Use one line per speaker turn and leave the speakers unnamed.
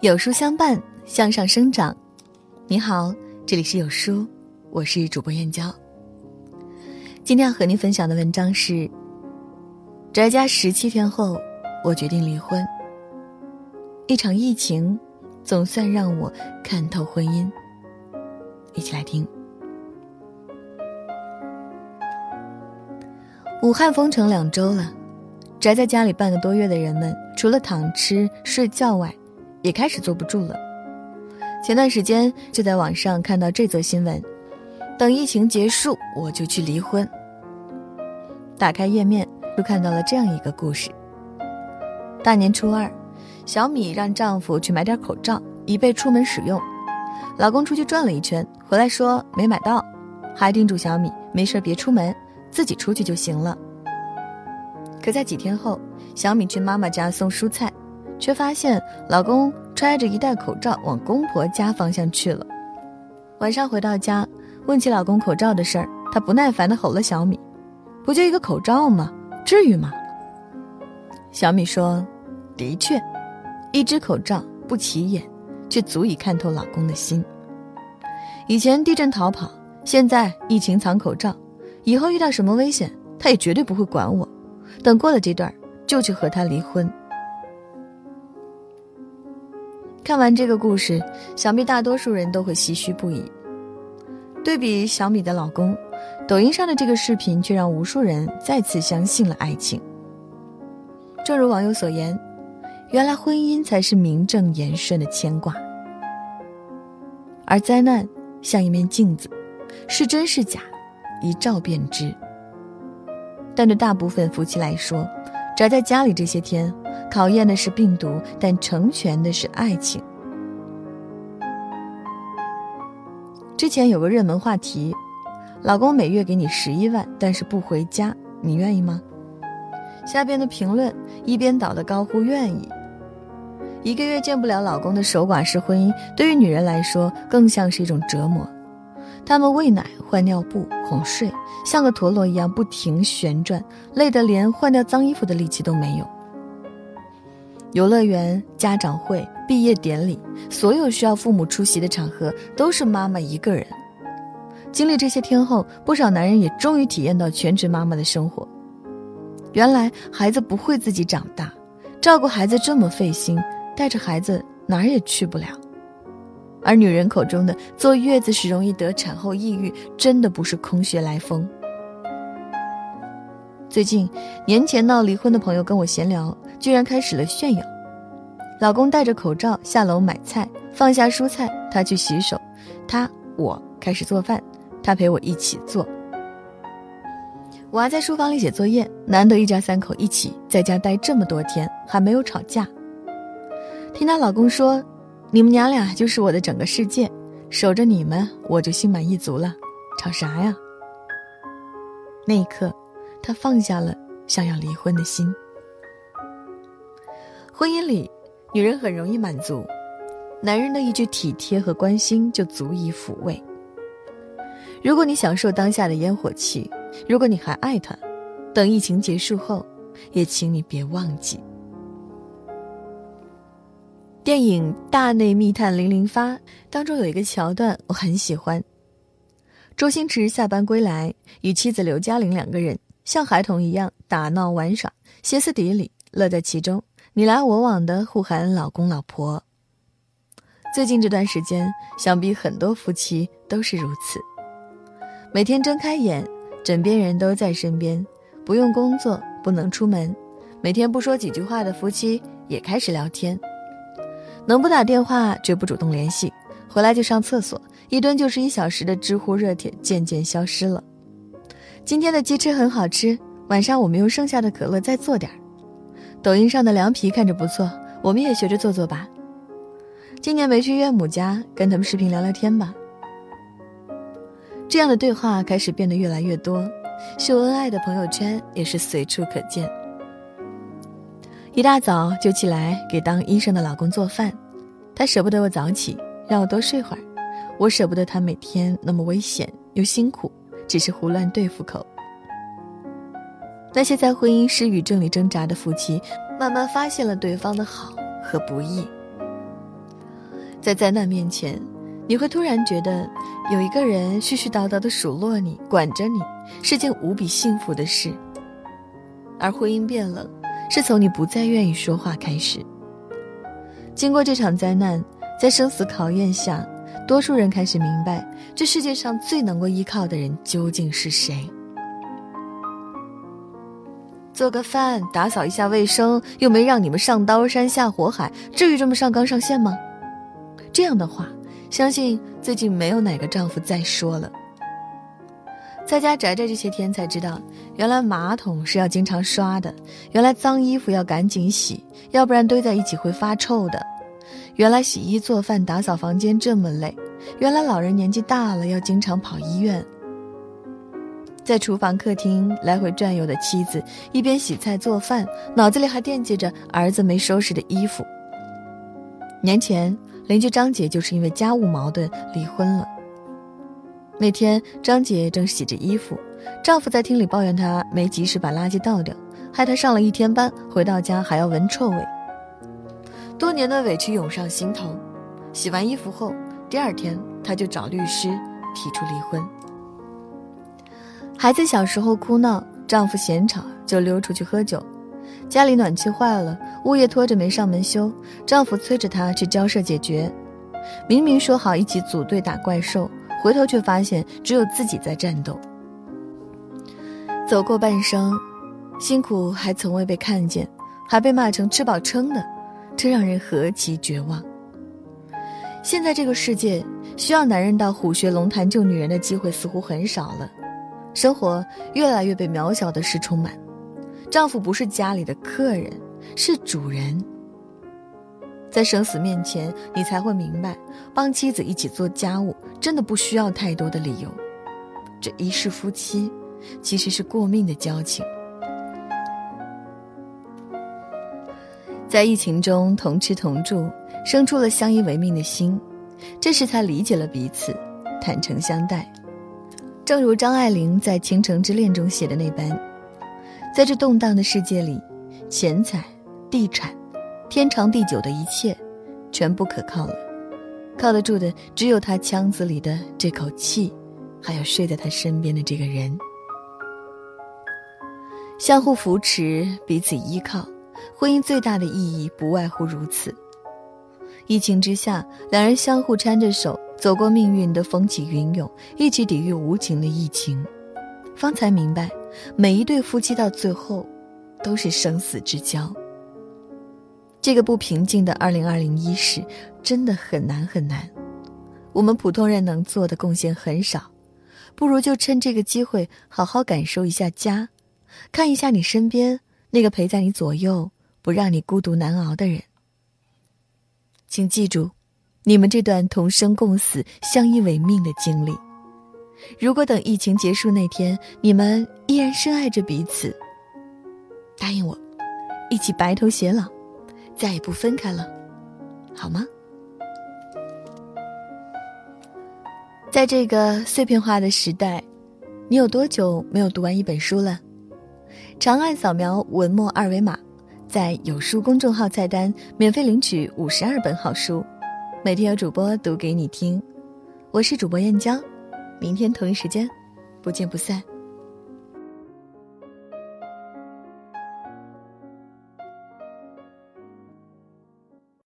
有书相伴，向上生长。你好，这里是有书，我是主播燕娇。今天要和您分享的文章是：宅家十七天后，我决定离婚。一场疫情，总算让我看透婚姻。一起来听。武汉封城两周了，宅在家里半个多月的人们，除了躺吃睡觉外，也开始坐不住了。前段时间就在网上看到这则新闻：等疫情结束，我就去离婚。打开页面，就看到了这样一个故事。大年初二，小米让丈夫去买点口罩，以备出门使用。老公出去转了一圈，回来说没买到，还叮嘱小米没事别出门，自己出去就行了。可在几天后，小米去妈妈家送蔬菜。却发现老公揣着一袋口罩往公婆家方向去了。晚上回到家，问起老公口罩的事儿，她不耐烦地吼了小米：“不就一个口罩吗？至于吗？”小米说：“的确，一只口罩不起眼，却足以看透老公的心。以前地震逃跑，现在疫情藏口罩，以后遇到什么危险，他也绝对不会管我。等过了这段，就去和他离婚。”看完这个故事，想必大多数人都会唏嘘不已。对比小米的老公，抖音上的这个视频却让无数人再次相信了爱情。正如网友所言，原来婚姻才是名正言顺的牵挂，而灾难像一面镜子，是真是假，一照便知。但对大部分夫妻来说，宅在家里这些天。考验的是病毒，但成全的是爱情。之前有个热门话题，老公每月给你十一万，但是不回家，你愿意吗？下边的评论一边倒的高呼愿意。一个月见不了老公的守寡式婚姻，对于女人来说更像是一种折磨。她们喂奶、换尿布、哄睡，像个陀螺一样不停旋转，累得连换掉脏衣服的力气都没有。游乐园、家长会、毕业典礼，所有需要父母出席的场合，都是妈妈一个人。经历这些天后，不少男人也终于体验到全职妈妈的生活。原来孩子不会自己长大，照顾孩子这么费心，带着孩子哪儿也去不了。而女人口中的坐月子时容易得产后抑郁，真的不是空穴来风。最近，年前闹离婚的朋友跟我闲聊。居然开始了炫耀，老公戴着口罩下楼买菜，放下蔬菜，他去洗手，他我开始做饭，他陪我一起做。我还在书房里写作业，难得一家三口一起在家待这么多天，还没有吵架。听她老公说：“你们娘俩就是我的整个世界，守着你们我就心满意足了，吵啥呀？”那一刻，她放下了想要离婚的心。婚姻里，女人很容易满足，男人的一句体贴和关心就足以抚慰。如果你享受当下的烟火气，如果你还爱他，等疫情结束后，也请你别忘记。电影《大内密探零零发》当中有一个桥段我很喜欢，周星驰下班归来，与妻子刘嘉玲两个人像孩童一样打闹玩耍，歇斯底里，乐在其中。你来我往的互喊老公老婆。最近这段时间，想必很多夫妻都是如此。每天睁开眼，枕边人都在身边，不用工作，不能出门，每天不说几句话的夫妻也开始聊天。能不打电话，绝不主动联系，回来就上厕所，一蹲就是一小时的知乎热帖渐渐消失了。今天的鸡翅很好吃，晚上我们用剩下的可乐再做点儿。抖音上的凉皮看着不错，我们也学着做做吧。今年没去岳母家，跟他们视频聊聊天吧。这样的对话开始变得越来越多，秀恩爱的朋友圈也是随处可见。一大早就起来给当医生的老公做饭，他舍不得我早起，让我多睡会儿；我舍不得他每天那么危险又辛苦，只是胡乱对付口。那些在婚姻失语症里挣扎的夫妻，慢慢发现了对方的好和不易。在灾难面前，你会突然觉得有一个人絮絮叨叨的数落你、管着你，是件无比幸福的事。而婚姻变冷，是从你不再愿意说话开始。经过这场灾难，在生死考验下，多数人开始明白，这世界上最能够依靠的人究竟是谁。做个饭，打扫一下卫生，又没让你们上刀山下火海，至于这么上纲上线吗？这样的话，相信最近没有哪个丈夫再说了。在家宅着这些天，才知道原来马桶是要经常刷的，原来脏衣服要赶紧洗，要不然堆在一起会发臭的。原来洗衣做饭打扫房间这么累，原来老人年纪大了要经常跑医院。在厨房、客厅来回转悠的妻子，一边洗菜做饭，脑子里还惦记着儿子没收拾的衣服。年前，邻居张姐就是因为家务矛盾离婚了。那天，张姐正洗着衣服，丈夫在厅里抱怨她没及时把垃圾倒掉，害她上了一天班，回到家还要闻臭味。多年的委屈涌上心头，洗完衣服后，第二天她就找律师提出离婚。孩子小时候哭闹，丈夫嫌吵就溜出去喝酒。家里暖气坏了，物业拖着没上门修，丈夫催着她去交涉解决。明明说好一起组队打怪兽，回头却发现只有自己在战斗。走过半生，辛苦还从未被看见，还被骂成吃饱撑的，这让人何其绝望。现在这个世界，需要男人到虎穴龙潭救女人的机会似乎很少了。生活越来越被渺小的事充满，丈夫不是家里的客人，是主人。在生死面前，你才会明白，帮妻子一起做家务真的不需要太多的理由。这一世夫妻，其实是过命的交情。在疫情中同吃同住，生出了相依为命的心，这时才理解了彼此，坦诚相待。正如张爱玲在《倾城之恋》中写的那般，在这动荡的世界里，钱财、地产、天长地久的一切，全不可靠了。靠得住的只有他腔子里的这口气，还有睡在他身边的这个人。相互扶持，彼此依靠，婚姻最大的意义不外乎如此。疫情之下，两人相互搀着手。走过命运的风起云涌，一起抵御无情的疫情，方才明白，每一对夫妻到最后，都是生死之交。这个不平静的二零二零一世，真的很难很难。我们普通人能做的贡献很少，不如就趁这个机会，好好感受一下家，看一下你身边那个陪在你左右、不让你孤独难熬的人。请记住。你们这段同生共死、相依为命的经历，如果等疫情结束那天，你们依然深爱着彼此，答应我，一起白头偕老，再也不分开了，好吗？在这个碎片化的时代，你有多久没有读完一本书了？长按扫描文末二维码，在有书公众号菜单免费领取五十二本好书。每天有主播读给你听，我是主播燕娇，明天同一时间，不见不散。